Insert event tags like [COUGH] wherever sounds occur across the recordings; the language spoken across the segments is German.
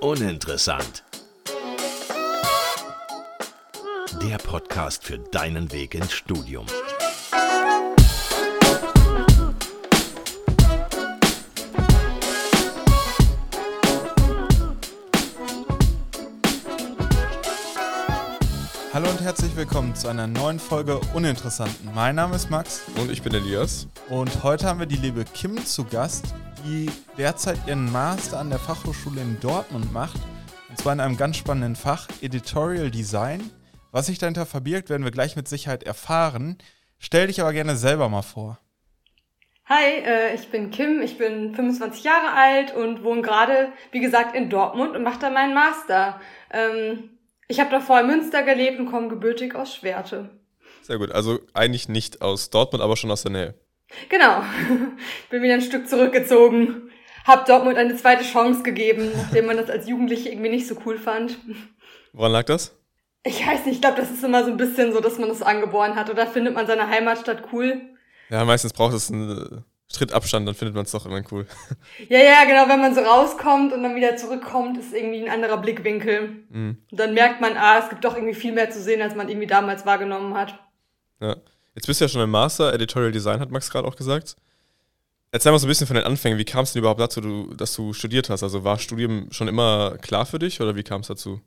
Uninteressant. Der Podcast für deinen Weg ins Studium. Hallo und herzlich willkommen zu einer neuen Folge Uninteressanten. Mein Name ist Max. Und ich bin Elias. Und heute haben wir die liebe Kim zu Gast, die derzeit ihren Master an der Fachhochschule in Dortmund macht. Und zwar in einem ganz spannenden Fach Editorial Design. Was sich dahinter verbirgt, werden wir gleich mit Sicherheit erfahren. Stell dich aber gerne selber mal vor. Hi, äh, ich bin Kim, ich bin 25 Jahre alt und wohne gerade, wie gesagt, in Dortmund und mache da meinen Master. Ähm, ich habe davor in Münster gelebt und komme gebürtig aus Schwerte. Sehr gut. Also eigentlich nicht aus Dortmund, aber schon aus der Nähe. Genau. Bin wieder ein Stück zurückgezogen. Hab Dortmund eine zweite Chance gegeben, nachdem man das als Jugendliche irgendwie nicht so cool fand. Woran lag das? Ich weiß nicht, ich glaube, das ist immer so ein bisschen so, dass man das angeboren hat. Oder findet man seine Heimatstadt cool? Ja, meistens braucht es einen Schrittabstand, dann findet man es doch immer cool. [LAUGHS] Ja, ja, genau, wenn man so rauskommt und dann wieder zurückkommt, ist irgendwie ein anderer Blickwinkel. Mhm. Und dann merkt man, ah, es gibt doch irgendwie viel mehr zu sehen, als man irgendwie damals wahrgenommen hat. Ja. Jetzt bist du ja schon im Master, Editorial Design, hat Max gerade auch gesagt. Erzähl mal so ein bisschen von den Anfängen. Wie kam es denn überhaupt dazu, dass du studiert hast? Also war Studium schon immer klar für dich oder wie kam es dazu?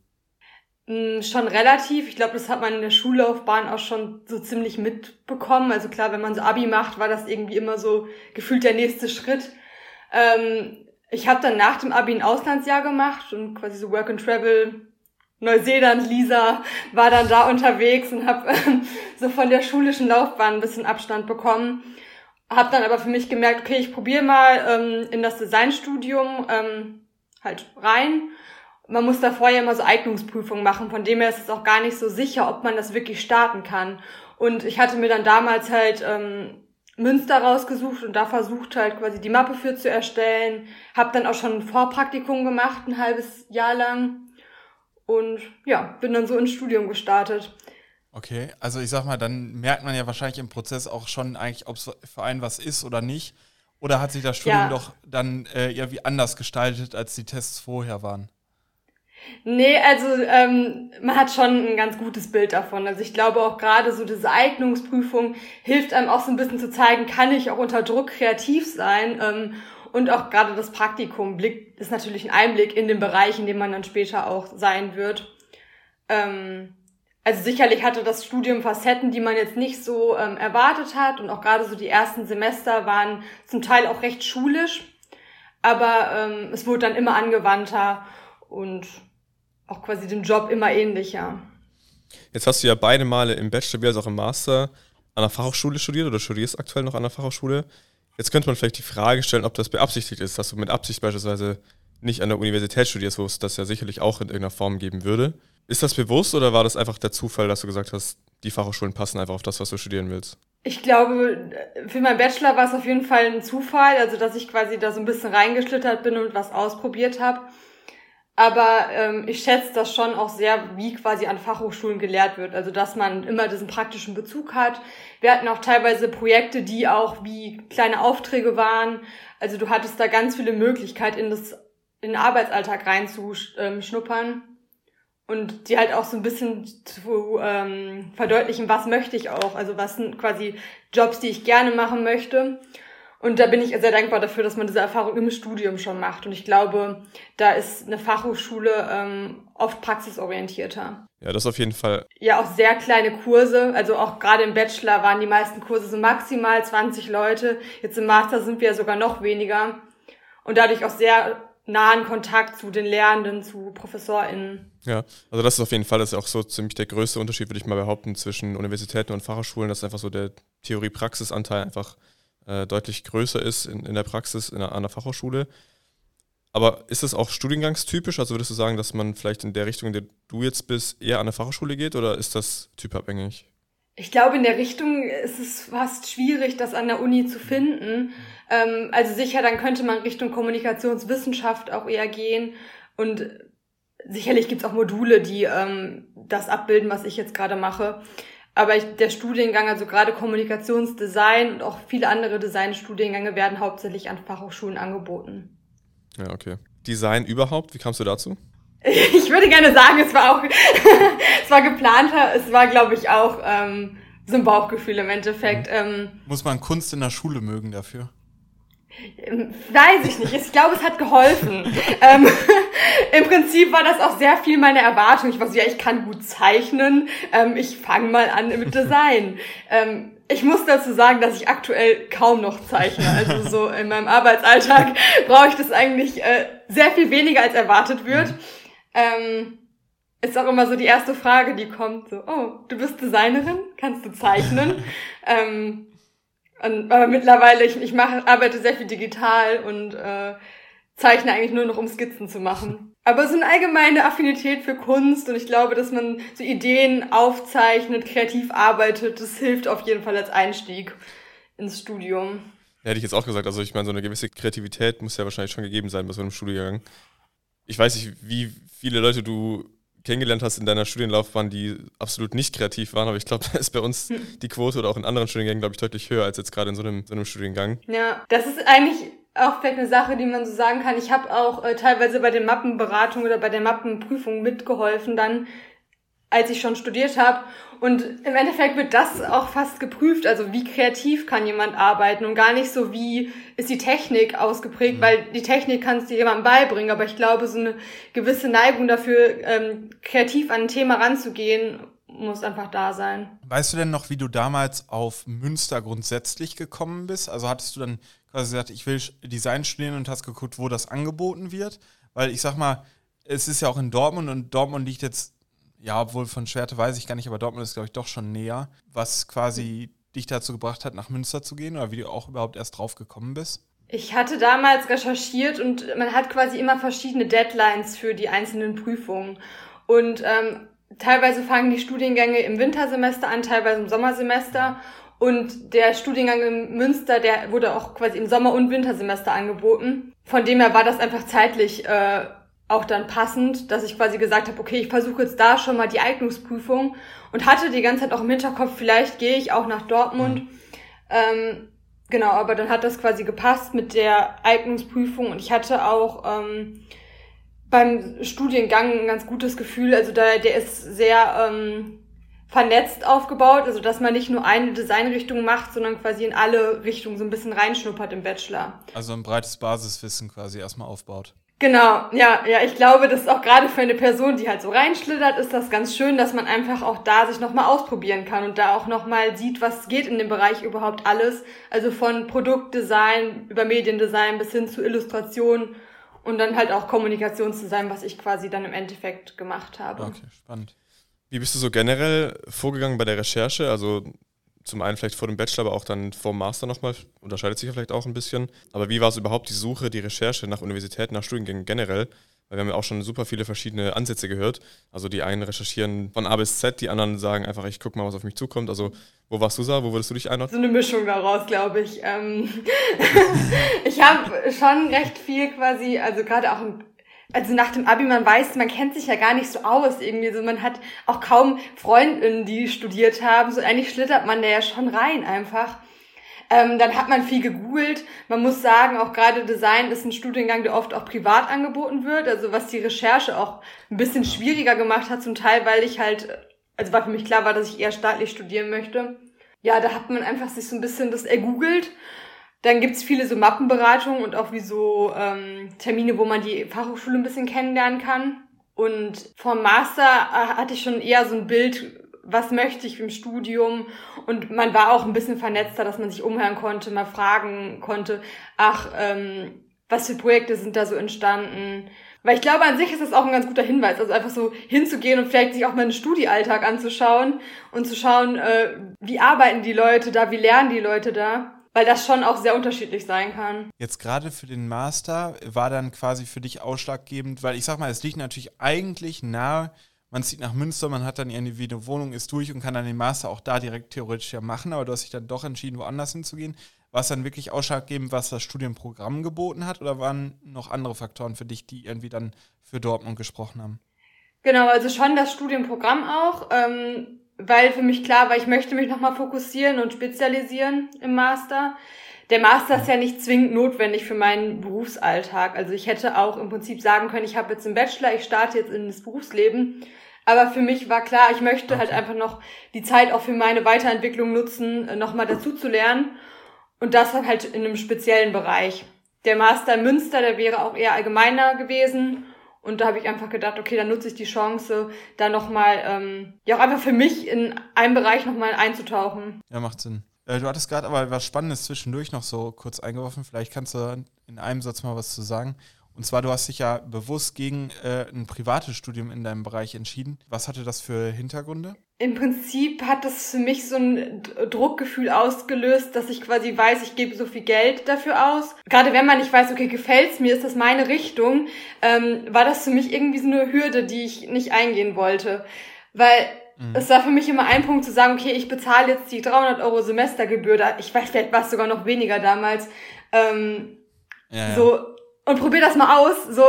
Mm, schon relativ. Ich glaube, das hat man in der Schullaufbahn auch schon so ziemlich mitbekommen. Also klar, wenn man so Abi macht, war das irgendwie immer so gefühlt der nächste Schritt. Ähm, ich habe dann nach dem Abi ein Auslandsjahr gemacht und quasi so Work and Travel. Neuseeland, Lisa war dann da unterwegs und habe ähm, so von der schulischen Laufbahn ein bisschen Abstand bekommen. Hab dann aber für mich gemerkt, okay, ich probiere mal ähm, in das Designstudium ähm, halt rein man muss da vorher immer so Eignungsprüfungen machen, von dem her ist es auch gar nicht so sicher, ob man das wirklich starten kann. Und ich hatte mir dann damals halt ähm, Münster rausgesucht und da versucht halt quasi die Mappe für zu erstellen. Hab dann auch schon ein Vorpraktikum gemacht, ein halbes Jahr lang. Und ja, bin dann so ins Studium gestartet. Okay, also ich sag mal, dann merkt man ja wahrscheinlich im Prozess auch schon eigentlich, ob es für einen was ist oder nicht. Oder hat sich das Studium ja. doch dann äh, irgendwie anders gestaltet, als die Tests vorher waren? Nee, also ähm, man hat schon ein ganz gutes Bild davon. Also ich glaube auch gerade so diese Eignungsprüfung hilft einem auch so ein bisschen zu zeigen, kann ich auch unter Druck kreativ sein. Ähm, und auch gerade das Praktikum Blick, ist natürlich ein Einblick in den Bereich, in dem man dann später auch sein wird. Ähm, also sicherlich hatte das Studium Facetten, die man jetzt nicht so ähm, erwartet hat. Und auch gerade so die ersten Semester waren zum Teil auch recht schulisch. Aber ähm, es wurde dann immer angewandter und auch quasi dem Job immer ähnlicher. Jetzt hast du ja beide Male im Bachelor wie auch im Master an der Fachhochschule studiert oder studierst aktuell noch an der Fachhochschule. Jetzt könnte man vielleicht die Frage stellen, ob das beabsichtigt ist, dass du mit Absicht beispielsweise nicht an der Universität studierst, wo es das ja sicherlich auch in irgendeiner Form geben würde. Ist das bewusst oder war das einfach der Zufall, dass du gesagt hast, die Fachhochschulen passen einfach auf das, was du studieren willst? Ich glaube, für meinen Bachelor war es auf jeden Fall ein Zufall, also dass ich quasi da so ein bisschen reingeschlittert bin und was ausprobiert habe. Aber ähm, ich schätze das schon auch sehr, wie quasi an Fachhochschulen gelehrt wird. Also dass man immer diesen praktischen Bezug hat. Wir hatten auch teilweise Projekte, die auch wie kleine Aufträge waren. Also du hattest da ganz viele Möglichkeiten, in, das, in den Arbeitsalltag reinzuschnuppern. Und die halt auch so ein bisschen zu ähm, verdeutlichen, was möchte ich auch. Also was sind quasi Jobs, die ich gerne machen möchte. Und da bin ich sehr dankbar dafür, dass man diese Erfahrung im Studium schon macht. Und ich glaube, da ist eine Fachhochschule ähm, oft praxisorientierter. Ja, das auf jeden Fall. Ja, auch sehr kleine Kurse. Also auch gerade im Bachelor waren die meisten Kurse so maximal 20 Leute. Jetzt im Master sind wir ja sogar noch weniger. Und dadurch auch sehr nahen Kontakt zu den Lehrenden, zu ProfessorInnen. Ja, also das ist auf jeden Fall das ist auch so ziemlich der größte Unterschied, würde ich mal behaupten, zwischen Universitäten und Fachhochschulen, dass einfach so der Theorie-Praxis-Anteil einfach äh, deutlich größer ist in, in der Praxis in einer, an der Fachhochschule. Aber ist das auch studiengangstypisch? Also würdest du sagen, dass man vielleicht in der Richtung, in der du jetzt bist, eher an der Fachhochschule geht oder ist das typabhängig? Ich glaube, in der Richtung ist es fast schwierig, das an der Uni zu finden. Ähm, also sicher, dann könnte man Richtung Kommunikationswissenschaft auch eher gehen. Und sicherlich gibt es auch Module, die ähm, das abbilden, was ich jetzt gerade mache. Aber ich, der Studiengang, also gerade Kommunikationsdesign und auch viele andere Designstudiengänge werden hauptsächlich an Fachhochschulen angeboten. Ja, okay. Design überhaupt? Wie kamst du dazu? [LAUGHS] Ich würde gerne sagen, es war auch, [LAUGHS] es war geplanter, es war, glaube ich, auch ähm, so ein Bauchgefühl im Endeffekt. Mhm. Ähm, Muss man Kunst in der Schule mögen dafür? Ähm, weiß ich nicht. Ich glaube, es hat geholfen. [LAUGHS] ähm, [LAUGHS] Im Prinzip war das auch sehr viel meine Erwartung. Ich war so, ja, ich kann gut zeichnen. Ähm, ich fange mal an mit [LAUGHS] Design. ähm, ich muss dazu sagen, dass ich aktuell kaum noch zeichne. Also so in meinem Arbeitsalltag brauche ich das eigentlich äh, sehr viel weniger als erwartet wird. Ähm, ist auch immer so die erste Frage, die kommt, so, oh, du bist Designerin, kannst du zeichnen? Und, aber mittlerweile, ich, ich mache, arbeite sehr viel digital und äh, zeichne eigentlich nur noch, um Skizzen zu machen. [LAUGHS] Aber so eine allgemeine Affinität für Kunst und ich glaube, dass man so Ideen aufzeichnet, kreativ arbeitet, das hilft auf jeden Fall als Einstieg ins Studium. Ja, hätte ich jetzt auch gesagt. Also ich meine, so eine gewisse Kreativität muss ja wahrscheinlich schon gegeben sein bei so einem Studiengang. Ich weiß nicht, wie viele Leute du kennengelernt hast in deiner Studienlaufbahn, die absolut nicht kreativ waren, aber ich glaube, [LAUGHS] da ist bei uns hm. die Quote oder auch in anderen Studiengängen, glaube ich, deutlich höher als jetzt gerade in so einem, so einem Studiengang. Ja, das ist eigentlich auch vielleicht eine Sache, die man so sagen kann. Ich habe auch äh, teilweise bei den Mappenberatungen oder bei der Mappenprüfung mitgeholfen, dann als ich schon studiert habe. Und im Endeffekt wird das auch fast geprüft. Also wie kreativ kann jemand arbeiten und gar nicht so, wie ist die Technik ausgeprägt, mhm. weil die Technik kannst du jemandem beibringen. Aber ich glaube, so eine gewisse Neigung dafür, ähm, kreativ an ein Thema ranzugehen, muss einfach da sein. Weißt du denn noch, wie du damals auf Münster grundsätzlich gekommen bist? Also hattest du dann quasi gesagt, ich will Design studieren und hast geguckt, wo das angeboten wird? Weil ich sag mal, es ist ja auch in Dortmund und Dortmund liegt jetzt, ja, obwohl von Schwerte weiß ich gar nicht, aber Dortmund ist, glaube ich, doch schon näher, was quasi dich dazu gebracht hat, nach Münster zu gehen oder wie du auch überhaupt erst drauf gekommen bist? Ich hatte damals recherchiert und man hat quasi immer verschiedene Deadlines für die einzelnen Prüfungen. Und ähm, teilweise fangen die Studiengänge im Wintersemester an, teilweise im Sommersemester. Und der Studiengang in Münster, der wurde auch quasi im Sommer- und Wintersemester angeboten. Von dem her war das einfach zeitlich äh, auch dann passend, dass ich quasi gesagt habe, okay, ich versuche jetzt da schon mal die Eignungsprüfung und hatte die ganze Zeit auch im Hinterkopf, vielleicht gehe ich auch nach Dortmund. Mhm. Ähm, genau, aber dann hat das quasi gepasst mit der Eignungsprüfung und ich hatte auch ähm, beim Studiengang ein ganz gutes Gefühl. Also da, der ist sehr ähm, vernetzt aufgebaut, also dass man nicht nur eine Designrichtung macht, sondern quasi in alle Richtungen so ein bisschen reinschnuppert im Bachelor. Also ein breites Basiswissen quasi erstmal aufbaut. Genau, ja, ja, ich glaube, das ist auch gerade für eine Person, die halt so reinschlittert, ist das ganz schön, dass man einfach auch da sich nochmal ausprobieren kann und da auch nochmal sieht, was geht in dem Bereich überhaupt alles. Also von Produktdesign über Mediendesign bis hin zu Illustration und dann halt auch Kommunikationsdesign, was ich quasi dann im Endeffekt gemacht habe. Okay, spannend. Wie bist du so generell vorgegangen bei der Recherche? Also zum einen vielleicht vor dem Bachelor, aber auch dann vor dem Master nochmal, unterscheidet sich ja vielleicht auch ein bisschen. Aber wie war es überhaupt die Suche, die Recherche nach Universitäten, nach Studiengängen generell? Weil wir haben ja auch schon super viele verschiedene Ansätze gehört. Also die einen recherchieren von A bis Z, die anderen sagen einfach, ich gucke mal, was auf mich zukommt. Also wo warst du, Sa? Wo würdest du dich einordnen? So eine Mischung daraus, glaube ich. Ähm [LAUGHS] ich habe schon recht viel quasi, also gerade auch im also nach dem Abi, man weiß, man kennt sich ja gar nicht so aus irgendwie. So, man hat auch kaum Freundinnen, die studiert haben. So eigentlich schlittert man da ja schon rein einfach. Ähm, dann hat man viel gegoogelt. Man muss sagen, auch gerade Design ist ein Studiengang, der oft auch privat angeboten wird. Also was die Recherche auch ein bisschen schwieriger gemacht hat, zum Teil, weil ich halt, also war für mich klar war, dass ich eher staatlich studieren möchte. Ja, da hat man einfach sich so ein bisschen das ergoogelt. Dann gibt's viele so Mappenberatungen und auch wie so ähm, Termine, wo man die Fachhochschule ein bisschen kennenlernen kann. Und vom Master äh, hatte ich schon eher so ein Bild, was möchte ich im Studium und man war auch ein bisschen vernetzter, dass man sich umhören konnte, mal fragen konnte, ach, ähm, was für Projekte sind da so entstanden. Weil ich glaube, an sich ist das auch ein ganz guter Hinweis, also einfach so hinzugehen und vielleicht sich auch mal einen Studiealltag anzuschauen und zu schauen, äh, wie arbeiten die Leute da, wie lernen die Leute da weil das schon auch sehr unterschiedlich sein kann. Jetzt gerade für den Master war dann quasi für dich ausschlaggebend, weil ich sag mal, es liegt natürlich eigentlich nahe, man zieht nach Münster, man hat dann irgendwie eine Wohnung, ist durch und kann dann den Master auch da direkt theoretisch ja machen, aber du hast dich dann doch entschieden, woanders hinzugehen. War es dann wirklich ausschlaggebend, was das Studienprogramm geboten hat oder waren noch andere Faktoren für dich, die irgendwie dann für Dortmund gesprochen haben? Genau, also schon das Studienprogramm auch, ähm, weil für mich klar war, ich möchte mich nochmal fokussieren und spezialisieren im Master. der Master ist ja nicht zwingend notwendig für meinen Berufsalltag. Also ich hätte auch im Prinzip sagen können, ich habe jetzt einen Bachelor, ich starte jetzt in das Berufsleben. Aber für mich war klar, ich möchte halt einfach noch die Zeit auch für meine Weiterentwicklung nutzen, äh, nochmal dazu zu lernen. Und das halt in einem speziellen Bereich. Der Master in Münster, der wäre auch eher allgemeiner gewesen. Und da habe ich einfach gedacht, okay, dann nutze ich die Chance, da nochmal, ähm, ja auch einfach für mich in einem Bereich nochmal einzutauchen. Ja, macht Sinn. Äh, du hattest gerade aber was Spannendes zwischendurch noch so kurz eingeworfen. Vielleicht kannst du in einem Satz mal was zu sagen. Und zwar, du hast dich ja bewusst gegen äh, ein privates Studium in deinem Bereich entschieden. Was hatte das für Hintergründe? Im Prinzip hat das für mich so ein Druckgefühl ausgelöst, dass ich quasi weiß, ich gebe so viel Geld dafür aus. Gerade wenn man nicht weiß, okay, gefällt's mir, ist das meine Richtung, ähm, war das für mich irgendwie so eine Hürde, die ich nicht eingehen wollte. Weil Mhm. Es war für mich immer ein Punkt zu sagen, okay, ich bezahle jetzt die 300 Euro Semestergebühr, ich weiß, vielleicht war es sogar noch weniger damals, ähm, ja, ja. so, und probier das mal aus, so,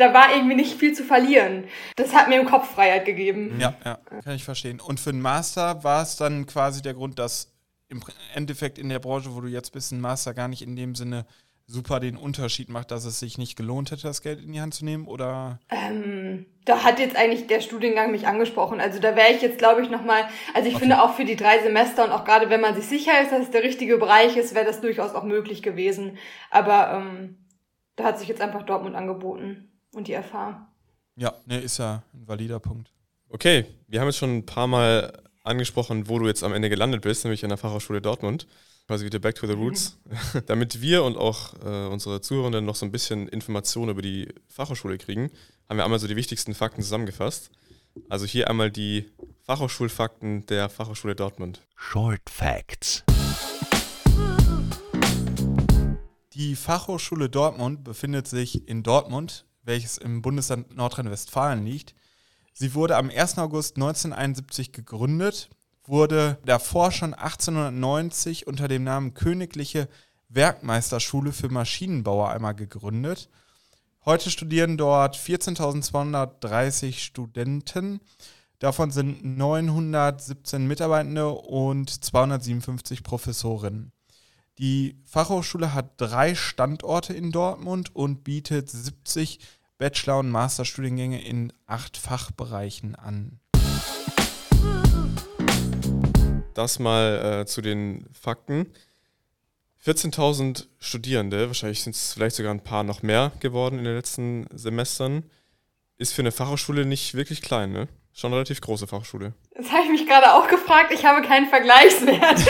da war irgendwie nicht viel zu verlieren. Das hat mir im Kopf Freiheit gegeben. Ja, ja, kann ich verstehen. Und für den Master war es dann quasi der Grund, dass im Endeffekt in der Branche, wo du jetzt bist, ein Master gar nicht in dem Sinne super den Unterschied macht, dass es sich nicht gelohnt hätte, das Geld in die Hand zu nehmen? Oder? Ähm, da hat jetzt eigentlich der Studiengang mich angesprochen. Also da wäre ich jetzt, glaube ich, nochmal, also ich okay. finde auch für die drei Semester und auch gerade wenn man sich sicher ist, dass es der richtige Bereich ist, wäre das durchaus auch möglich gewesen. Aber ähm, da hat sich jetzt einfach Dortmund angeboten und die FH. Ja, ne, ist ja ein valider Punkt. Okay, wir haben jetzt schon ein paar Mal angesprochen, wo du jetzt am Ende gelandet bist, nämlich an der Fachhochschule Dortmund quasi wieder back to the roots, mhm. [LAUGHS] damit wir und auch äh, unsere Zuhörenden noch so ein bisschen Informationen über die Fachhochschule kriegen, haben wir einmal so die wichtigsten Fakten zusammengefasst. Also hier einmal die Fachhochschulfakten der Fachhochschule Dortmund. Short Facts. Die Fachhochschule Dortmund befindet sich in Dortmund, welches im Bundesland Nordrhein-Westfalen liegt. Sie wurde am 1. August 1971 gegründet wurde davor schon 1890 unter dem Namen Königliche Werkmeisterschule für Maschinenbauer einmal gegründet. Heute studieren dort 14.230 Studenten. Davon sind 917 Mitarbeitende und 257 Professorinnen. Die Fachhochschule hat drei Standorte in Dortmund und bietet 70 Bachelor- und Masterstudiengänge in acht Fachbereichen an. das mal äh, zu den Fakten. 14.000 Studierende, wahrscheinlich sind es vielleicht sogar ein paar noch mehr geworden in den letzten Semestern, ist für eine Fachhochschule nicht wirklich klein, ne? Schon eine relativ große Fachschule. Das habe ich mich gerade auch gefragt. Ich habe keinen Vergleichswert. [LAUGHS]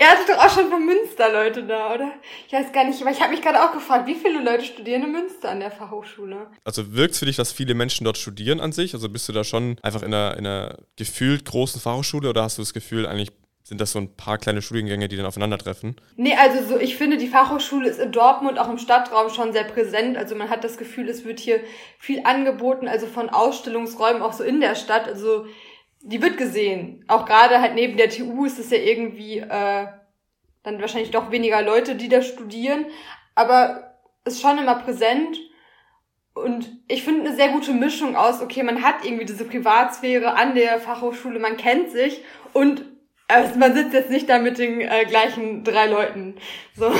er hatte doch auch schon von Münster Leute da, oder? Ich weiß gar nicht, aber ich habe mich gerade auch gefragt, wie viele Leute studieren in Münster an der Fachhochschule? Also wirkt es für dich, dass viele Menschen dort studieren an sich? Also bist du da schon einfach in einer, in einer gefühlt großen Fachhochschule oder hast du das Gefühl, eigentlich sind das so ein paar kleine Studiengänge, die dann aufeinandertreffen? Nee, also so, ich finde, die Fachhochschule ist in Dortmund auch im Stadtraum schon sehr präsent. Also man hat das Gefühl, es wird hier viel angeboten, also von Ausstellungsräumen auch so in der Stadt. Also die wird gesehen. Auch gerade halt neben der TU ist es ja irgendwie äh, dann wahrscheinlich doch weniger Leute, die da studieren. Aber ist schon immer präsent. Und ich finde eine sehr gute Mischung aus, okay, man hat irgendwie diese Privatsphäre an der Fachhochschule, man kennt sich und also man sitzt jetzt nicht da mit den äh, gleichen drei Leuten. So.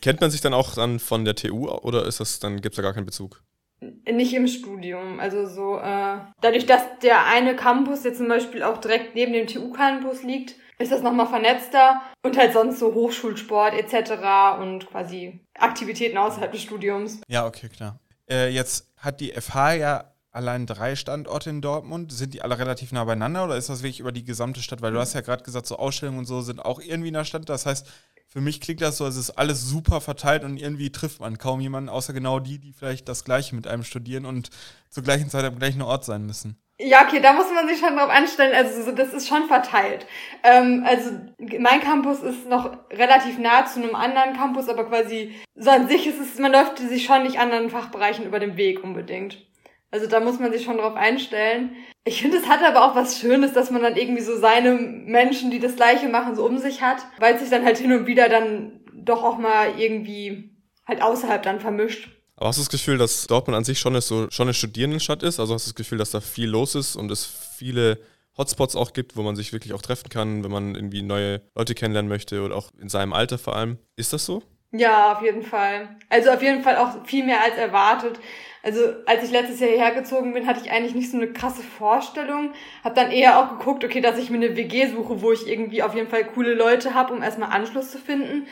Kennt man sich dann auch dann von der TU oder ist das dann gibt's da gar keinen Bezug? Nicht im Studium. Also so, äh, dadurch, dass der eine Campus jetzt zum Beispiel auch direkt neben dem TU-Campus liegt, ist das nochmal vernetzter und halt sonst so Hochschulsport etc. und quasi Aktivitäten außerhalb des Studiums. Ja, okay, klar. Äh, jetzt hat die FH ja allein drei Standorte in Dortmund. Sind die alle relativ nah beieinander oder ist das wirklich über die gesamte Stadt? Weil du hast ja gerade gesagt, so Ausstellungen und so sind auch irgendwie in der Stadt. Das heißt, für mich klingt das so, es ist alles super verteilt und irgendwie trifft man kaum jemanden, außer genau die, die vielleicht das Gleiche mit einem studieren und zur gleichen Zeit am gleichen Ort sein müssen. Ja, okay, da muss man sich schon drauf anstellen. Also das ist schon verteilt. Ähm, also mein Campus ist noch relativ nah zu einem anderen Campus, aber quasi so an sich ist es, man läuft sich schon nicht anderen Fachbereichen über den Weg unbedingt. Also da muss man sich schon drauf einstellen. Ich finde, es hat aber auch was Schönes, dass man dann irgendwie so seine Menschen, die das Gleiche machen, so um sich hat, weil es sich dann halt hin und wieder dann doch auch mal irgendwie halt außerhalb dann vermischt. Aber hast du das Gefühl, dass Dortmund an sich schon, ist, so, schon eine Studierendenstadt ist? Also hast du das Gefühl, dass da viel los ist und es viele Hotspots auch gibt, wo man sich wirklich auch treffen kann, wenn man irgendwie neue Leute kennenlernen möchte oder auch in seinem Alter vor allem. Ist das so? Ja, auf jeden Fall. Also auf jeden Fall auch viel mehr als erwartet. Also als ich letztes Jahr hierher gezogen bin, hatte ich eigentlich nicht so eine krasse Vorstellung. Hab dann eher auch geguckt, okay, dass ich mir eine WG suche, wo ich irgendwie auf jeden Fall coole Leute habe, um erstmal Anschluss zu finden.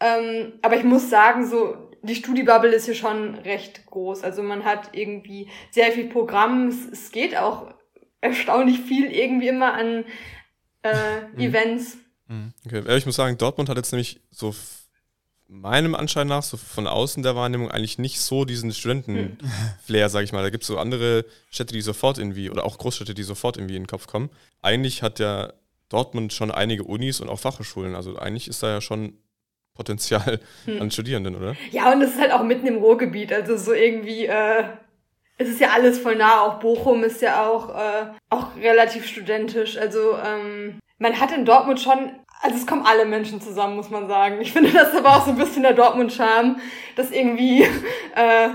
Ähm, aber ich muss sagen, so die Studibubble ist hier schon recht groß. Also man hat irgendwie sehr viel Programm. Es, es geht auch erstaunlich viel irgendwie immer an äh, mhm. Events. Mhm. Okay, ich muss sagen, Dortmund hat jetzt nämlich so meinem Anschein nach, so von außen der Wahrnehmung, eigentlich nicht so diesen Studenten-Flair, sag ich mal. Da gibt es so andere Städte, die sofort irgendwie, oder auch Großstädte, die sofort irgendwie in den Kopf kommen. Eigentlich hat ja Dortmund schon einige Unis und auch Fachhochschulen. Also eigentlich ist da ja schon Potenzial [LAUGHS] hm. an Studierenden, oder? Ja, und es ist halt auch mitten im Ruhrgebiet. Also so irgendwie, äh, es ist ja alles voll nah. Auch Bochum ist ja auch, äh, auch relativ studentisch. Also ähm, man hat in Dortmund schon, also es kommen alle Menschen zusammen, muss man sagen. Ich finde das aber auch so ein bisschen der Dortmund-Charme, dass irgendwie, [LAUGHS] äh,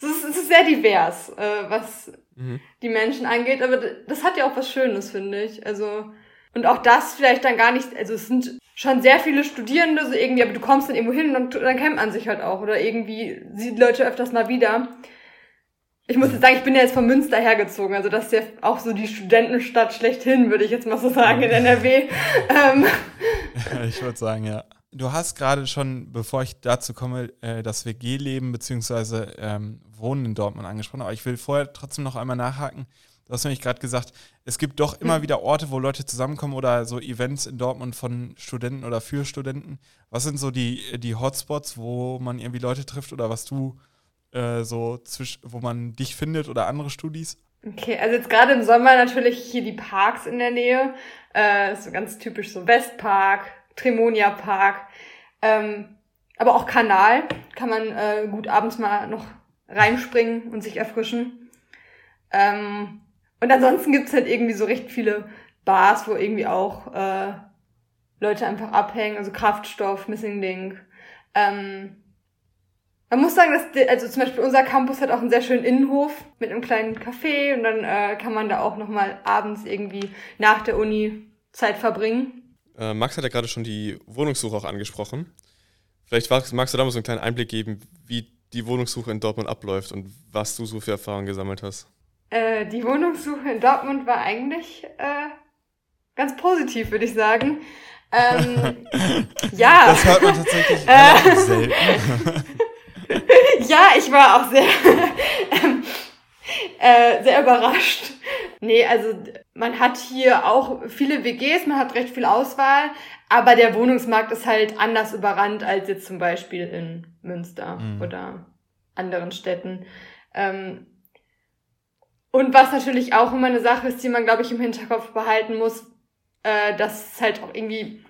es ist, es ist sehr divers, äh, was mhm. die Menschen angeht. Aber das hat ja auch was Schönes, finde ich. Also und auch das vielleicht dann gar nicht, also es sind schon sehr viele Studierende, so irgendwie, aber du kommst dann irgendwo hin und dann kennt man sich halt auch oder irgendwie sieht Leute öfters mal wieder. Ich muss jetzt sagen, ich bin ja jetzt von Münster hergezogen, also das ist ja auch so die Studentenstadt schlechthin, würde ich jetzt mal so sagen, in NRW. ähm. [LAUGHS] Ich würde sagen, ja. Du hast gerade schon, bevor ich dazu komme, äh, das WG-Leben bzw. Ähm, Wohnen in Dortmund angesprochen, aber ich will vorher trotzdem noch einmal nachhaken. Du hast nämlich gerade gesagt, es gibt doch immer wieder Orte, wo Leute zusammenkommen oder so Events in Dortmund von Studenten oder für Studenten. Was sind so die, die Hotspots, wo man irgendwie Leute trifft oder was du äh, so zwisch, wo man dich findet oder andere Studis? Okay, also jetzt gerade im Sommer natürlich hier die Parks in der Nähe. Äh, so ganz typisch so Westpark, Tremonia Park. Ähm, aber auch Kanal kann man äh, gut abends mal noch reinspringen und sich erfrischen. Ähm, und ansonsten gibt's halt irgendwie so recht viele Bars, wo irgendwie auch äh, Leute einfach abhängen, also Kraftstoff, Missing Link. Ähm, man muss sagen, dass die, also zum Beispiel unser Campus hat auch einen sehr schönen Innenhof mit einem kleinen Café und dann äh, kann man da auch nochmal abends irgendwie nach der Uni Zeit verbringen. Äh, Max hat ja gerade schon die Wohnungssuche auch angesprochen. Vielleicht magst du da mal so einen kleinen Einblick geben, wie die Wohnungssuche in Dortmund abläuft und was du so für Erfahrungen gesammelt hast. Äh, die Wohnungssuche in Dortmund war eigentlich äh, ganz positiv, würde ich sagen. Ähm, [LAUGHS] ja. Das hört man tatsächlich [LAUGHS] selten. [LAUGHS] [LAUGHS] ja, ich war auch sehr, [LAUGHS] ähm, äh, sehr überrascht. Nee, also man hat hier auch viele WGs, man hat recht viel Auswahl, aber der Wohnungsmarkt ist halt anders überrannt als jetzt zum Beispiel in Münster mhm. oder anderen Städten. Ähm, und was natürlich auch immer eine Sache ist, die man, glaube ich, im Hinterkopf behalten muss, äh, dass es halt auch irgendwie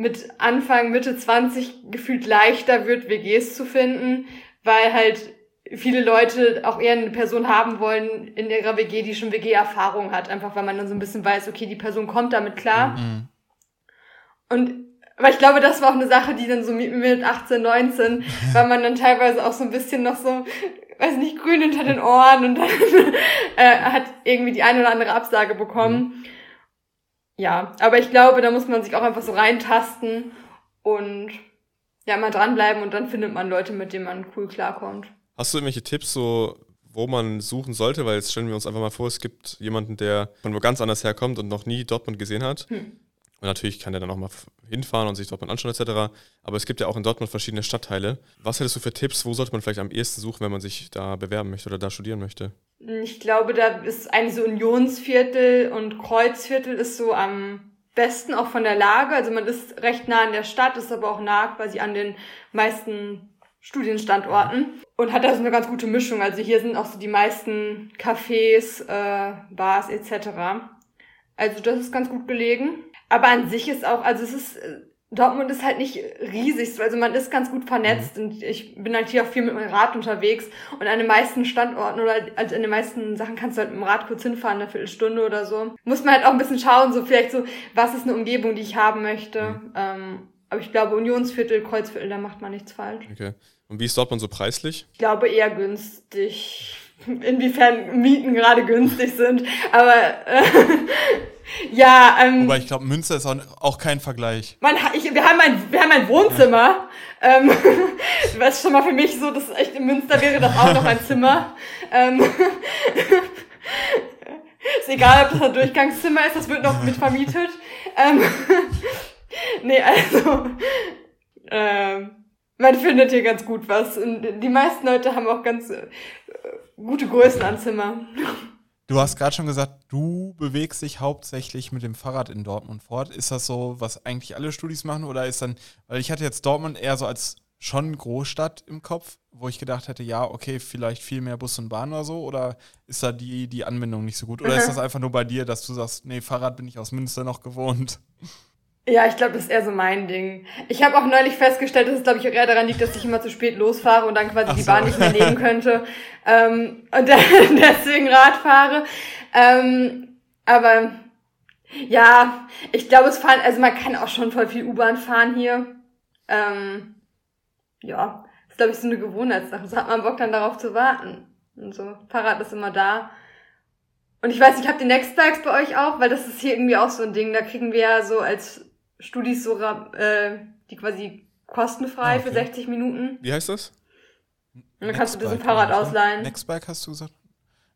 mit Anfang, Mitte 20 gefühlt leichter wird, WGs zu finden, weil halt viele Leute auch eher eine Person haben wollen in ihrer WG, die schon WG-Erfahrung hat, einfach weil man dann so ein bisschen weiß, okay, die Person kommt damit klar. Mhm. Und aber ich glaube, das war auch eine Sache, die dann so mit 18, 19, weil man dann teilweise auch so ein bisschen noch so weiß nicht, grün hinter den Ohren und dann [LAUGHS] äh, hat irgendwie die eine oder andere Absage bekommen. Mhm. Ja, aber ich glaube, da muss man sich auch einfach so reintasten und ja, mal dranbleiben und dann findet man Leute, mit denen man cool klarkommt. Hast du irgendwelche Tipps, so wo man suchen sollte? Weil jetzt stellen wir uns einfach mal vor, es gibt jemanden, der von wo ganz anders herkommt und noch nie Dortmund gesehen hat. Hm. Und natürlich kann der dann auch mal hinfahren und sich Dortmund anschauen etc. Aber es gibt ja auch in Dortmund verschiedene Stadtteile. Was hättest du für Tipps? Wo sollte man vielleicht am ehesten suchen, wenn man sich da bewerben möchte oder da studieren möchte? Ich glaube, da ist eigentlich so Unionsviertel und Kreuzviertel ist so am besten auch von der Lage. Also man ist recht nah an der Stadt, ist aber auch nah quasi an den meisten Studienstandorten und hat da so eine ganz gute Mischung. Also hier sind auch so die meisten Cafés, äh, Bars etc. Also das ist ganz gut gelegen. Aber an sich ist auch, also es ist, äh, Dortmund ist halt nicht riesig, also man ist ganz gut vernetzt mhm. und ich bin halt hier auch viel mit meinem Rad unterwegs und an den meisten Standorten oder also in den meisten Sachen kannst du halt mit dem Rad kurz hinfahren, eine Viertelstunde oder so. Muss man halt auch ein bisschen schauen, so vielleicht so, was ist eine Umgebung, die ich haben möchte. Mhm. Ähm, aber ich glaube, Unionsviertel, Kreuzviertel, da macht man nichts falsch. Okay. Und wie ist Dortmund so preislich? Ich glaube eher günstig. Inwiefern Mieten gerade günstig sind. Aber äh, [LAUGHS] ja, ähm, Wobei ich glaube, Münster ist auch, kein Vergleich. man, ich, wir, haben ein, wir haben ein Wohnzimmer. Ähm, [LAUGHS] was schon mal für mich so, das ist echt in Münster wäre das auch noch ein [LAUGHS] Zimmer. Ähm, ist egal, ob das ein Durchgangszimmer ist, das wird noch mit vermietet. Ähm, nee, also ähm, man findet hier ganz gut was. Und die meisten Leute haben auch ganz gute Größen an Zimmer. Du hast gerade schon gesagt, du bewegst dich hauptsächlich mit dem Fahrrad in Dortmund fort. Ist das so, was eigentlich alle Studis machen? Oder ist dann, weil ich hatte jetzt Dortmund eher so als schon Großstadt im Kopf, wo ich gedacht hätte, ja, okay, vielleicht viel mehr Bus und Bahn oder so. Oder ist da die, die Anbindung nicht so gut? Oder ist [LAUGHS] das einfach nur bei dir, dass du sagst, nee, Fahrrad bin ich aus Münster noch gewohnt? Ja, ich glaube, das ist eher so mein Ding. Ich habe auch neulich festgestellt, dass es, glaube ich, auch eher daran liegt, dass ich immer zu spät losfahre und dann quasi Ach die so. Bahn nicht mehr nehmen [LAUGHS] könnte. ähm, und [LAUGHS] deswegen Rad fahre. Ähm, aber ja, ich glaube, es fahren, also man kann auch schon voll viel U-Bahn fahren hier. Ähm, ja, ist, glaube ich, so eine Gewohnheitssache. So hat man Bock dann darauf zu warten. Und so, Fahrrad ist immer da. Und ich weiß nicht, habt ihr Nextbikes bei euch auch? Weil das ist hier irgendwie auch so ein Ding. Da kriegen wir ja so als Studis so äh, die quasi kostenfrei Ah, okay. für 60 Minuten. Wie heißt das? Und dann kannst du dir so ein Fahrrad oder? ausleihen. Nextbike hast du gesagt?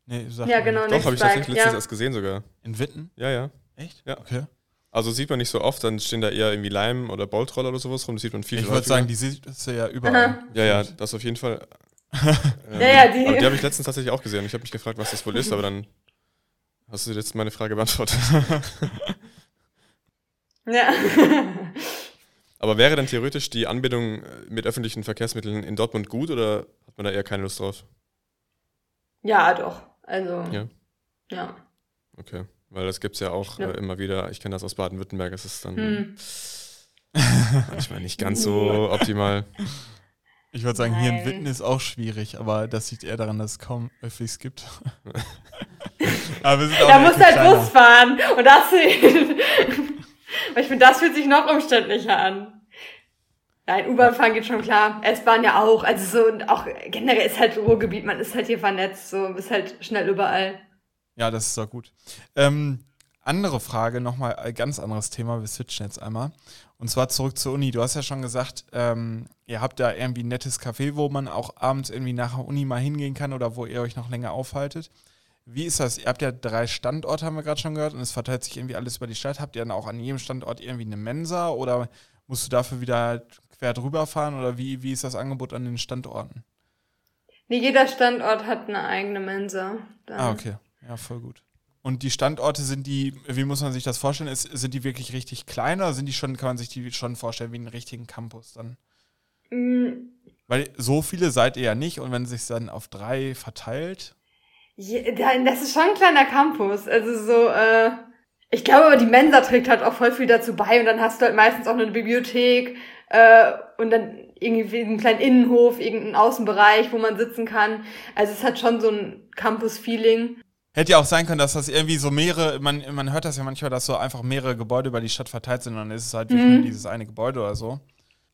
Nee, sagt Ja, mir genau. Doch, habe ich tatsächlich letztens ja. erst gesehen sogar. In Witten? Ja, ja. Echt? Ja. Okay. Also sieht man nicht so oft, dann stehen da eher irgendwie Leim oder Boltroller oder sowas rum. Das sieht man viel Ich häufiger. sagen, die siehst du ja überall. Aha. Ja, ja, das auf jeden Fall. Ähm, [LAUGHS] Ja, ja, die- aber die habe ich letztens tatsächlich auch gesehen. Ich habe mich gefragt, was das wohl ist, aber dann hast du jetzt meine Frage beantwortet. [LAUGHS] Ja. [LAUGHS] aber wäre dann theoretisch die Anbindung äh, mit öffentlichen Verkehrsmitteln in Dortmund gut oder hat man da eher keine Lust drauf? ja, doch. Also, Ja. ja. Okay. Weil das gibt es ja auch Ja. Äh, immer wieder. Ich kenne das aus Baden-Württemberg. Es ist dann Hm. [LAUGHS] manchmal nicht ganz so [LAUGHS] optimal. Ich würde sagen, hier in Nein. Witten ist auch schwierig, aber das liegt eher daran, dass es kaum Öffis gibt. aber wir sind auch Da musst du halt. Bus fahren. Und das, weil ich finde, das fühlt sich noch umständlicher an. Nein, U-Bahn fahren geht schon klar. S-Bahn ja auch. Also so, und auch generell ist halt Ruhrgebiet, man ist halt hier vernetzt, so, ist halt schnell überall. Ja, das ist doch gut. Ähm, andere Frage, nochmal ein ganz anderes Thema. Wir switchen jetzt einmal. Und zwar zurück zur Uni. Du hast ja schon gesagt, ähm, ihr habt da irgendwie ein nettes Café, wo man auch abends irgendwie nach der Uni mal hingehen kann oder wo ihr euch noch länger aufhaltet. Wie ist das? Ihr habt ja drei Standorte, haben wir gerade schon gehört, und es verteilt sich irgendwie alles über die Stadt. Habt ihr dann auch an jedem Standort irgendwie eine Mensa oder musst du dafür wieder quer drüber fahren oder wie, wie ist das Angebot an den Standorten? Nee, jeder Standort hat eine eigene Mensa. Dann. Ah, okay. Ja, voll gut. Und die Standorte sind die, wie muss man sich das vorstellen? Ist, sind die wirklich richtig klein oder sind die schon, kann man sich die schon vorstellen wie einen richtigen Campus dann? Mm, Weil so viele seid ihr ja nicht und wenn es sich dann auf drei verteilt. Da- Das ist schon ein kleiner Campus. Also so, äh, ich glaube aber die Mensa trägt halt auch voll viel dazu bei und dann hast du halt meistens auch eine Bibliothek äh, und dann irgendwie einen kleinen Innenhof, irgendeinen Außenbereich, wo man sitzen kann. Also es hat schon so ein Campus-Feeling. Hätte ja auch sein können, dass das irgendwie so mehrere, man, man hört das ja manchmal, dass so einfach mehrere Gebäude über die Stadt verteilt sind und dann ist es halt Mhm. nur dieses eine Gebäude oder so.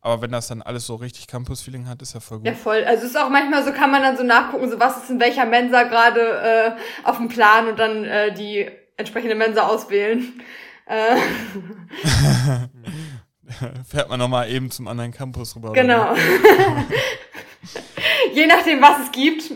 Aber wenn das dann alles so richtig Campus-Feeling hat, ist ja voll gut. Ja, voll. Also es ist auch manchmal so, kann man dann so nachgucken, so was ist in welcher Mensa gerade äh, auf dem Plan und dann äh, die entsprechende Mensa auswählen. Äh, [LAUGHS] Fährt man nochmal eben zum anderen Campus rüber. genau. [LAUGHS] Je nachdem, was es gibt.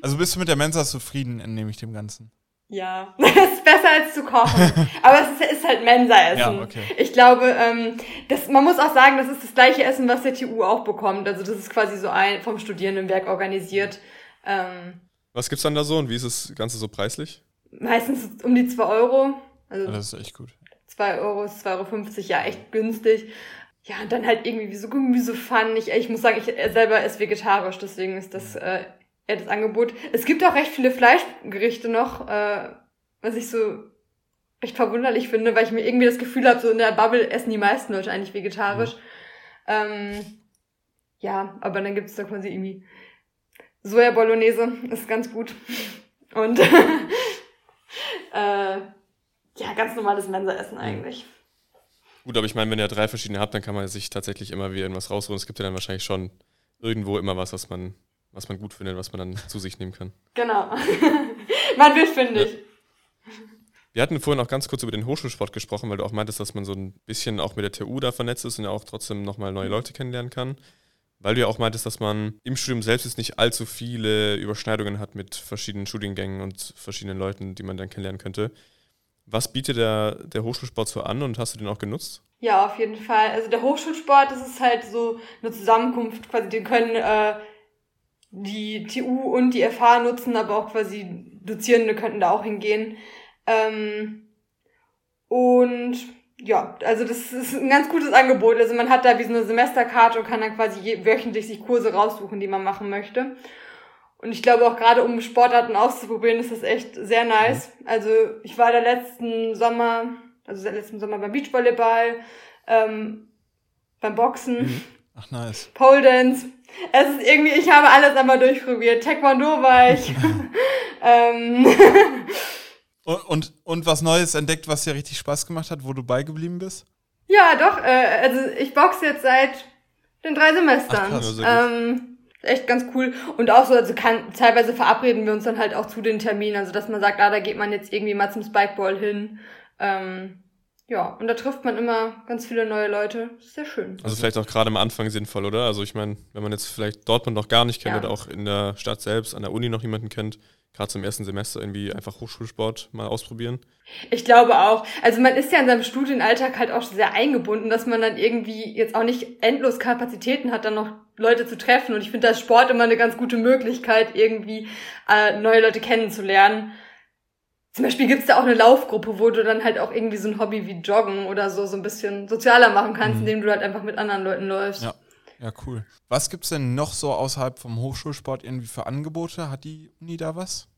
Also bist du mit der Mensa zufrieden, entnehme ich dem Ganzen. Ja, [LAUGHS] es ist besser als zu kochen. [LAUGHS] Aber es ist, ist halt Mensa-Essen. Ja, okay. Ich glaube, ähm, das, man muss auch sagen, das ist das gleiche Essen, was der TU auch bekommt. Also das ist quasi so ein vom Studierendenwerk organisiert. Ähm, Was gibt's dann da so und wie ist das Ganze so preislich? meistens um die 2 Euro. Also das ist echt gut. 2 Euro ist 2,50 Euro, ja, echt günstig. Ja, und dann halt irgendwie so Gemüsepfannen. Ich, ich muss sagen, ich selber esse vegetarisch, deswegen ist das äh, eher das Angebot. Es gibt auch recht viele Fleischgerichte noch, äh, was ich so recht verwunderlich finde, weil ich mir irgendwie das Gefühl habe, so in der Bubble essen die meisten Leute eigentlich vegetarisch. Ähm, ja, aber dann gibt's da quasi irgendwie Soja Bolognese, ist ganz gut. [LAUGHS] Und [LAUGHS] äh, ja, ganz normales Mensa-Essen eigentlich. Gut, aber ich meine, wenn ihr drei verschiedene habt, dann kann man sich tatsächlich immer wieder irgendwas rausholen. Es gibt ja dann wahrscheinlich schon irgendwo immer was, was man, was man gut findet, was man dann zu sich nehmen kann. Genau. [LAUGHS] man wird fündig. Ja. Wir hatten vorhin auch ganz kurz über den Hochschulsport gesprochen, weil du auch meintest, dass man so ein bisschen auch mit der TU da vernetzt ist und ja auch trotzdem nochmal neue Leute kennenlernen kann. Weil du ja auch meintest, dass man im Studium selbst jetzt nicht allzu viele Überschneidungen hat mit verschiedenen Studiengängen und verschiedenen Leuten, die man dann kennenlernen könnte. Was bietet der, der Hochschulsport so an und hast du den auch genutzt? Ja, auf jeden Fall. Also der Hochschulsport, das ist halt so eine Zusammenkunft, quasi, den können äh, die TU und die FH nutzen, aber auch quasi Dozierende könnten da auch hingehen. Ähm, und ja, also das ist ein ganz gutes Angebot. Also man hat da wie so eine Semesterkarte und kann dann quasi wöchentlich sich Kurse raussuchen, die man machen möchte. Und ich glaube auch gerade um Sportarten auszuprobieren, ist das echt sehr nice. Also ich war da letzten Sommer, also seit letzten Sommer beim Beachvolleyball, ähm, beim Boxen. Mhm. Ach nice. Pole Dance. Es ist irgendwie, ich habe alles einmal durchprobiert. Taekwondo war ich. [LAUGHS] ähm, [LAUGHS] und, und, und was Neues entdeckt, was dir richtig Spaß gemacht hat, wo du beigeblieben bist? Ja, doch. Äh, also ich boxe jetzt seit den drei Semestern. Ach, krass, ähm, echt ganz cool. Und auch so, also kann, teilweise verabreden wir uns dann halt auch zu den Terminen. Also dass man sagt, ah, da geht man jetzt irgendwie mal zum Spikeball hin. Ähm, ja, und da trifft man immer ganz viele neue Leute. Das ist sehr schön. Also vielleicht auch gerade am Anfang sinnvoll, oder? Also ich meine, wenn man jetzt vielleicht Dortmund noch gar nicht kennt ja. oder auch in der Stadt selbst, an der Uni noch niemanden kennt, gerade zum ersten Semester irgendwie einfach Hochschulsport mal ausprobieren? Ich glaube auch. Also man ist ja in seinem Studienalltag halt auch sehr eingebunden, dass man dann irgendwie jetzt auch nicht endlos Kapazitäten hat, dann noch Leute zu treffen. Und ich finde das Sport immer eine ganz gute Möglichkeit, irgendwie äh, neue Leute kennenzulernen. Zum Beispiel gibt's da auch eine Laufgruppe, wo du dann halt auch irgendwie so ein Hobby wie Joggen oder so so ein bisschen sozialer machen kannst, mhm. indem du halt einfach mit anderen Leuten läufst. Ja. Ja, cool. Was gibt's denn noch so außerhalb vom Hochschulsport irgendwie für Angebote? Hat die Uni da was?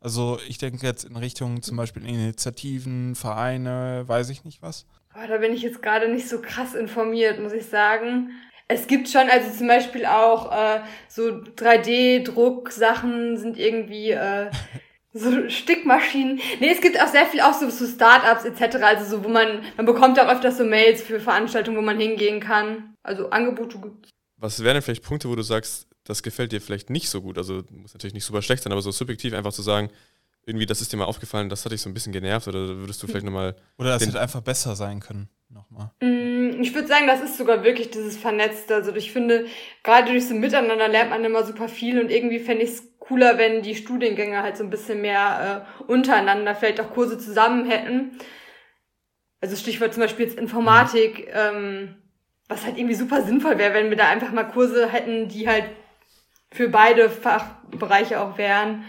Also ich denke jetzt in Richtung zum Beispiel Initiativen, Vereine, weiß ich nicht was. Oh, da bin ich jetzt gerade nicht so krass informiert, muss ich sagen. Es gibt schon, also zum Beispiel auch äh, so 3D-Druck-Sachen sind irgendwie äh, [LAUGHS] so Stickmaschinen. Nee, es gibt auch sehr viel auch so, so Startups etc. Also so, wo man, man bekommt auch öfters so Mails für Veranstaltungen, wo man hingehen kann. Also Angebote gibt's. Was wären denn vielleicht Punkte, wo du sagst, das gefällt dir vielleicht nicht so gut? Also muss natürlich nicht super schlecht sein, aber so subjektiv einfach zu sagen, irgendwie, das ist dir mal aufgefallen, das hat dich so ein bisschen genervt oder würdest du vielleicht nochmal. Oder das hätte einfach besser sein können. Nochmal. Mm, ich würde sagen, das ist sogar wirklich dieses Vernetzte. Also ich finde, gerade durch so Miteinander lernt man immer super viel und irgendwie fände ich es cooler, wenn die Studiengänge halt so ein bisschen mehr äh, untereinander vielleicht auch Kurse zusammen hätten. Also Stichwort zum Beispiel jetzt Informatik, ähm, was halt irgendwie super sinnvoll wäre, wenn wir da einfach mal Kurse hätten, die halt für beide Fachbereiche auch wären.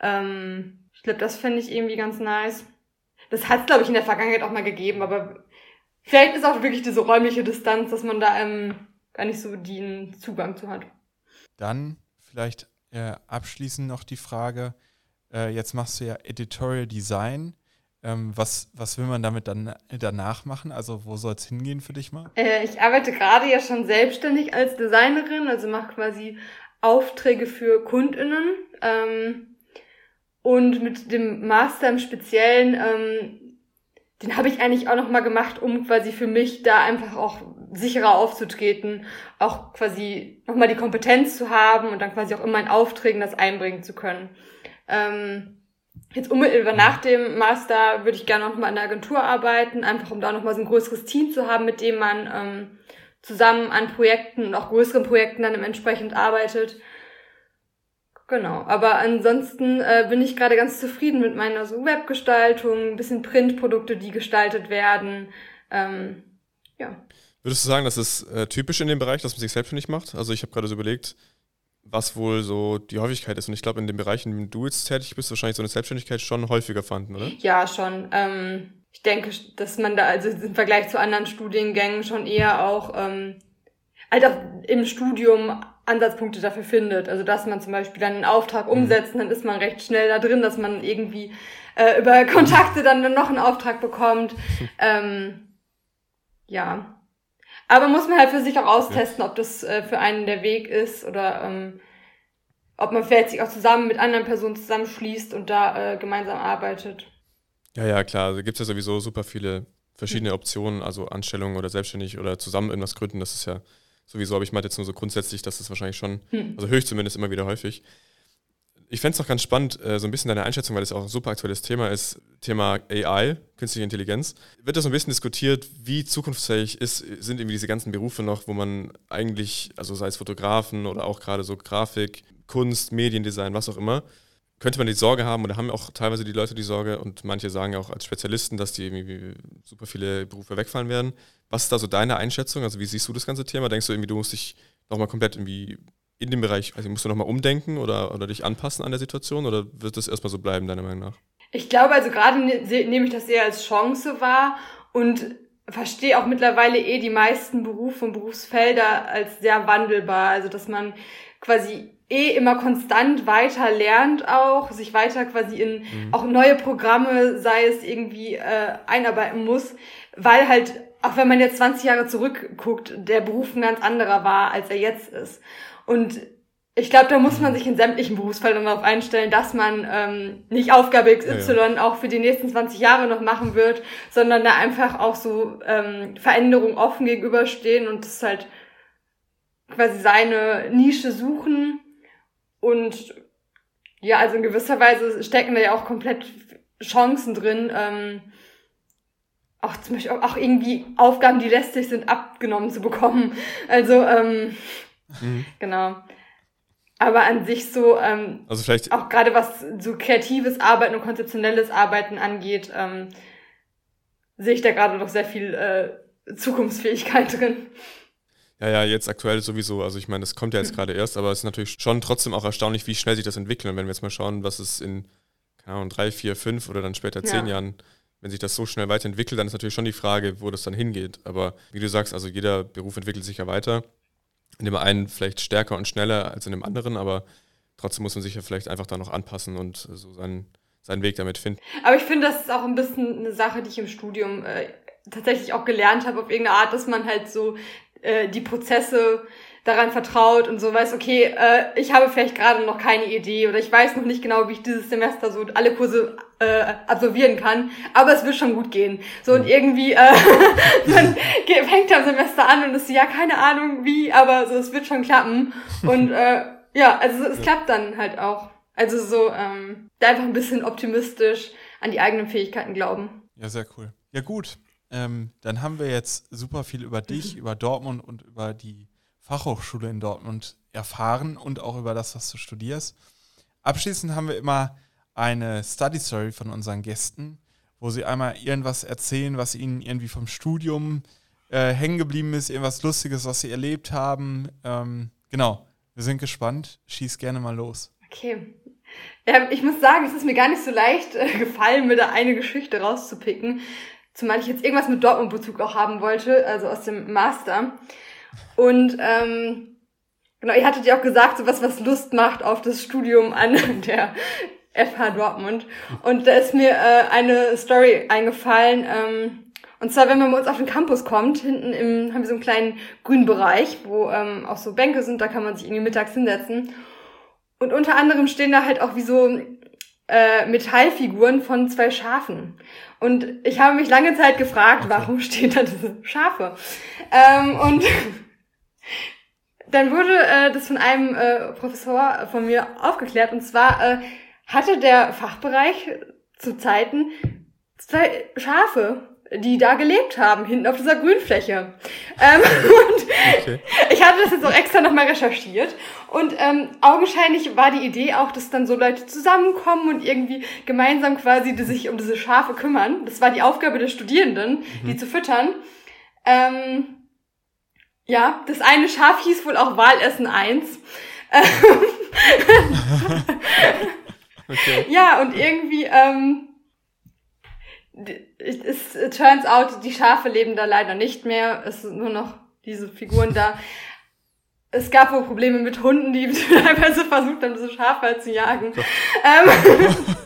Ähm, ich glaube, das fände ich irgendwie ganz nice. Das hat es, glaube ich, in der Vergangenheit auch mal gegeben, aber vielleicht ist auch wirklich diese räumliche Distanz, dass man da ähm, gar nicht so den Zugang zu hat. Dann vielleicht äh, abschließend noch die Frage, äh, jetzt machst du ja Editorial Design. Ähm, was, was will man damit dann danach machen? Also wo soll es hingehen für dich mal? Äh, ich arbeite gerade ja schon selbstständig als Designerin, also mache quasi Aufträge für KundInnen. Ähm, und mit dem Master im Speziellen, ähm, den habe ich eigentlich auch nochmal gemacht, um quasi für mich da einfach auch sicherer aufzutreten, auch quasi nochmal die Kompetenz zu haben und dann quasi auch in meinen Aufträgen das einbringen zu können. Ähm, Jetzt unmittelbar nach dem Master würde ich gerne noch mal in der Agentur arbeiten, einfach um da noch mal so ein größeres Team zu haben, mit dem man ähm, zusammen an Projekten und auch größeren Projekten dann entsprechend arbeitet. Genau, aber ansonsten äh, bin ich gerade ganz zufrieden mit meiner so Webgestaltung, ein bisschen Printprodukte, die gestaltet werden. Ähm, ja. Würdest du sagen, das ist äh, typisch in dem Bereich, dass man sich selbstständig macht? Also ich habe gerade so überlegt, was wohl so die Häufigkeit ist. Und ich glaube, in dem Bereich, in dem du jetzt tätig bist, wahrscheinlich so eine Selbstständigkeit schon häufiger fanden, oder? Ja, schon. Ähm, ich denke, dass man da also im Vergleich zu anderen Studiengängen schon eher auch ähm, halt auch im Studium Ansatzpunkte dafür findet. Also dass man zum Beispiel dann einen Auftrag mhm. umsetzt, dann ist man recht schnell da drin, dass man irgendwie äh, über Kontakte dann noch einen Auftrag bekommt. [LAUGHS] ähm, ja. Aber muss man halt für sich auch austesten, ob das äh, für einen der Weg ist oder ähm, ob man vielleicht sich auch zusammen mit anderen Personen zusammenschließt und da äh, gemeinsam arbeitet. Ja, ja, klar. Also gibt es ja sowieso super viele verschiedene Optionen, also Anstellung oder selbstständig oder zusammen irgendwas gründen, das ist ja sowieso, aber ich meinte jetzt nur so grundsätzlich, dass das wahrscheinlich schon, hm. also höre ich zumindest immer wieder häufig. Ich fände es auch ganz spannend, äh, so ein bisschen deine Einschätzung, weil das auch ein super aktuelles Thema ist, Thema AI, künstliche Intelligenz. Wird da so ein bisschen diskutiert, wie zukunftsfähig ist, sind irgendwie diese ganzen Berufe noch, wo man eigentlich, also sei es Fotografen oder auch gerade so Grafik, Kunst, Mediendesign, was auch immer, könnte man die Sorge haben oder haben auch teilweise die Leute die Sorge und manche sagen ja auch als Spezialisten, dass die irgendwie super viele Berufe wegfallen werden. Was ist da so deine Einschätzung? Also wie siehst du das ganze Thema? Denkst du irgendwie, du musst dich nochmal komplett irgendwie in dem Bereich, also musst du nochmal umdenken oder, oder dich anpassen an der Situation oder wird das erstmal so bleiben, deiner Meinung nach? Ich glaube, also gerade ne, nehme ich das eher als Chance wahr und verstehe auch mittlerweile eh die meisten Berufe und Berufsfelder als sehr wandelbar. Also dass man quasi eh immer konstant weiter lernt auch, sich weiter quasi in mhm. auch neue Programme, sei es irgendwie äh, einarbeiten muss, weil halt, auch wenn man jetzt 20 Jahre zurückguckt, der Beruf ein ganz anderer war, als er jetzt ist. Und ich glaube, da muss man sich in sämtlichen Berufsfeldern darauf einstellen, dass man ähm, nicht Aufgabe XY ja, ja. auch für die nächsten 20 Jahre noch machen wird, sondern da einfach auch so ähm, Veränderungen offen gegenüberstehen und das halt quasi seine Nische suchen. Und ja, also in gewisser Weise stecken da ja auch komplett Chancen drin. Ähm, auch zum Beispiel auch irgendwie Aufgaben, die lästig sind, abgenommen zu bekommen. Also ähm, Mhm. Genau. Aber an sich so, ähm, also vielleicht auch gerade was so kreatives Arbeiten und konzeptionelles Arbeiten angeht, ähm, sehe ich da gerade noch sehr viel äh, Zukunftsfähigkeit drin. Ja, ja, jetzt aktuell sowieso. Also ich meine, das kommt ja jetzt mhm. gerade erst, aber es ist natürlich schon trotzdem auch erstaunlich, wie schnell sich das entwickelt. Und wenn wir jetzt mal schauen, was es in, keine Ahnung, drei, vier, fünf oder dann später zehn ja. Jahren, wenn sich das so schnell weiterentwickelt, dann ist natürlich schon die Frage, wo das dann hingeht. Aber wie du sagst, also jeder Beruf entwickelt sich ja weiter in dem einen vielleicht stärker und schneller als in dem anderen, aber trotzdem muss man sich ja vielleicht einfach da noch anpassen und so seinen, seinen Weg damit finden. Aber ich finde, das ist auch ein bisschen eine Sache, die ich im Studium äh, tatsächlich auch gelernt habe, auf irgendeine Art, dass man halt so äh, die Prozesse daran vertraut und so weiß, okay, äh, ich habe vielleicht gerade noch keine Idee oder ich weiß noch nicht genau, wie ich dieses Semester so alle Kurse äh, absolvieren kann, aber es wird schon gut gehen. So und irgendwie, äh, [LAUGHS] man fängt am Semester an und ist ja keine Ahnung wie, aber so es wird schon klappen. Und [LAUGHS] äh, ja, also es klappt dann halt auch. Also so, ähm, einfach ein bisschen optimistisch an die eigenen Fähigkeiten glauben. Ja, sehr cool. Ja, gut. Ähm, dann haben wir jetzt super viel über dich, über Dortmund und über die Fachhochschule in Dortmund erfahren und auch über das, was du studierst. Abschließend haben wir immer eine Study Story von unseren Gästen, wo sie einmal irgendwas erzählen, was ihnen irgendwie vom Studium äh, hängen geblieben ist, irgendwas Lustiges, was sie erlebt haben. Ähm, genau, wir sind gespannt. Schieß gerne mal los. Okay. Ja, ich muss sagen, es ist mir gar nicht so leicht äh, gefallen, mir da eine Geschichte rauszupicken. Zumal ich jetzt irgendwas mit Dortmund-Bezug auch haben wollte, also aus dem Master. Und ähm, genau, ihr hattet ja auch gesagt, so was, was Lust macht auf das Studium an [LAUGHS] der FH Dortmund. Und da ist mir äh, eine Story eingefallen. Ähm, und zwar, wenn man bei uns auf den Campus kommt, hinten im, haben wir so einen kleinen grünen Bereich, wo ähm, auch so Bänke sind, da kann man sich irgendwie mittags hinsetzen. Und unter anderem stehen da halt auch wie so äh, Metallfiguren von zwei Schafen. Und ich habe mich lange Zeit gefragt, warum stehen da diese Schafe? Ähm, und dann wurde äh, das von einem äh, Professor von mir aufgeklärt. Und zwar äh, hatte der Fachbereich zu Zeiten zwei Schafe die da gelebt haben, hinten auf dieser Grünfläche. Ähm, [LAUGHS] und okay. ich hatte das jetzt auch extra nochmal recherchiert. Und ähm, augenscheinlich war die Idee auch, dass dann so Leute zusammenkommen und irgendwie gemeinsam quasi die sich um diese Schafe kümmern. Das war die Aufgabe der Studierenden, mhm. die zu füttern. Ähm, ja, das eine Schaf hieß wohl auch Wahlessen 1. [LAUGHS] [LAUGHS] okay. Ja, und irgendwie... Ähm, es, turns out, die Schafe leben da leider nicht mehr. Es sind nur noch diese Figuren da. Es gab wohl Probleme mit Hunden, die [LAUGHS] teilweise versucht haben, diese Schafe halt zu jagen. ähm, [LAUGHS]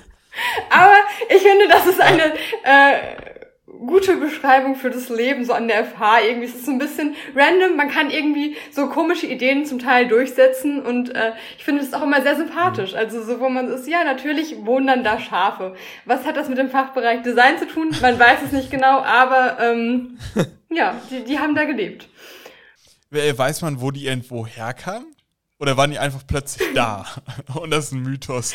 aber ich finde, das ist eine äh, gute Beschreibung für das Leben so an der FH. Irgendwie ist es so ein bisschen random. Man kann irgendwie so komische Ideen zum Teil durchsetzen und äh, ich finde das auch immer sehr sympathisch. Mhm. Also so, wo man ist, ja, natürlich wohnen dann da Schafe. Was hat das mit dem Fachbereich Design zu tun? Man [LAUGHS] weiß es nicht genau, aber ähm, [LAUGHS] ja, die, die haben da gelebt. Weiß man, wo die irgendwo herkamen? Oder waren die einfach plötzlich da? [LAUGHS] Und das ist ein Mythos.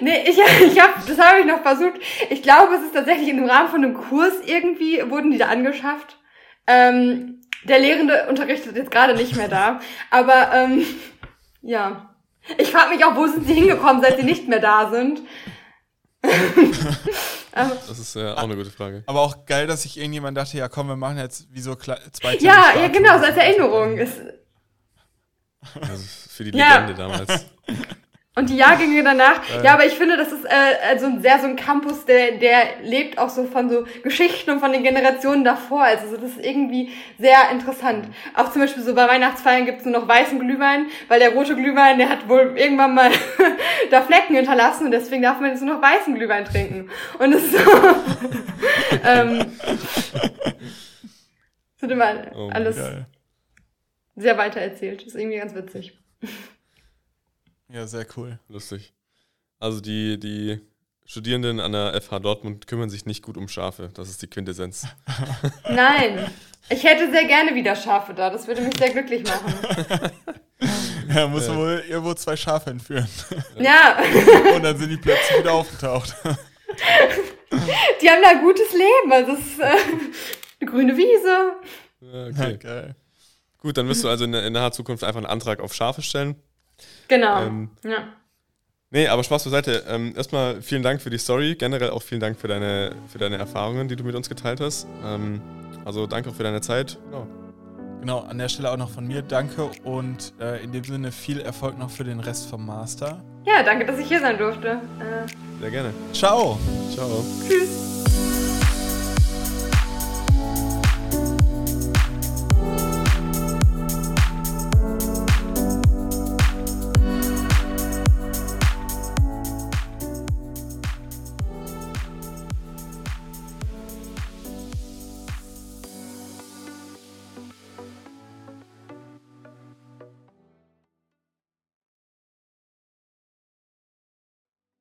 Nee, ich, ich hab, das habe ich noch versucht. Ich glaube, es ist tatsächlich im Rahmen von einem Kurs irgendwie, wurden die da angeschafft. Ähm, der Lehrende unterrichtet jetzt gerade nicht mehr da. Aber ähm, ja. Ich frage mich auch, wo sind sie hingekommen, seit sie nicht mehr da sind. [LAUGHS] das ist äh, auch eine gute Frage. Aber auch geil, dass sich irgendjemand dachte, ja komm, wir machen jetzt wie so zwei Ja, ja genau, so als Erinnerung. Ist, also für die Legende damals. [LAUGHS] Und die Jahrgänge danach. Äh. Ja, aber ich finde, das ist äh, also ein sehr so ein Campus, der, der lebt auch so von so Geschichten und von den Generationen davor. Also das ist irgendwie sehr interessant. Auch zum Beispiel so bei Weihnachtsfeiern gibt es nur noch weißen Glühwein, weil der rote Glühwein, der hat wohl irgendwann mal [LAUGHS] da Flecken hinterlassen und deswegen darf man jetzt nur noch weißen Glühwein trinken. Und das ist so. [LAUGHS] ähm, wird immer oh, alles. Geil sehr weiter erzählt. ist irgendwie ganz witzig. Ja, sehr cool. Lustig. Also die, die Studierenden an der FH Dortmund kümmern sich nicht gut um Schafe. Das ist die Quintessenz. [LAUGHS] Nein. Ich hätte sehr gerne wieder Schafe da. Das würde mich sehr glücklich machen. [LAUGHS] Ja, muss ja. wohl irgendwo zwei Schafe entführen. [LAUGHS] Ja. Und dann sind die plötzlich wieder aufgetaucht. Die haben da ein gutes Leben. Also es ist äh, eine grüne Wiese. Okay. Ja, geil. Gut, dann wirst du also in, in naher Zukunft einfach einen Antrag auf Schafe stellen. Genau. Ähm, ja. Nee, aber Spaß beiseite. Ähm, erstmal vielen Dank für die Story. Generell auch vielen Dank für deine, für deine Erfahrungen, die du mit uns geteilt hast. Ähm, also danke auch für deine Zeit. Genau. genau, an der Stelle auch noch von mir danke und äh, in dem Sinne viel Erfolg noch für den Rest vom Master. Ja, danke, dass ich hier sein durfte. Äh. Sehr gerne. Ciao. Ciao. Tschüss.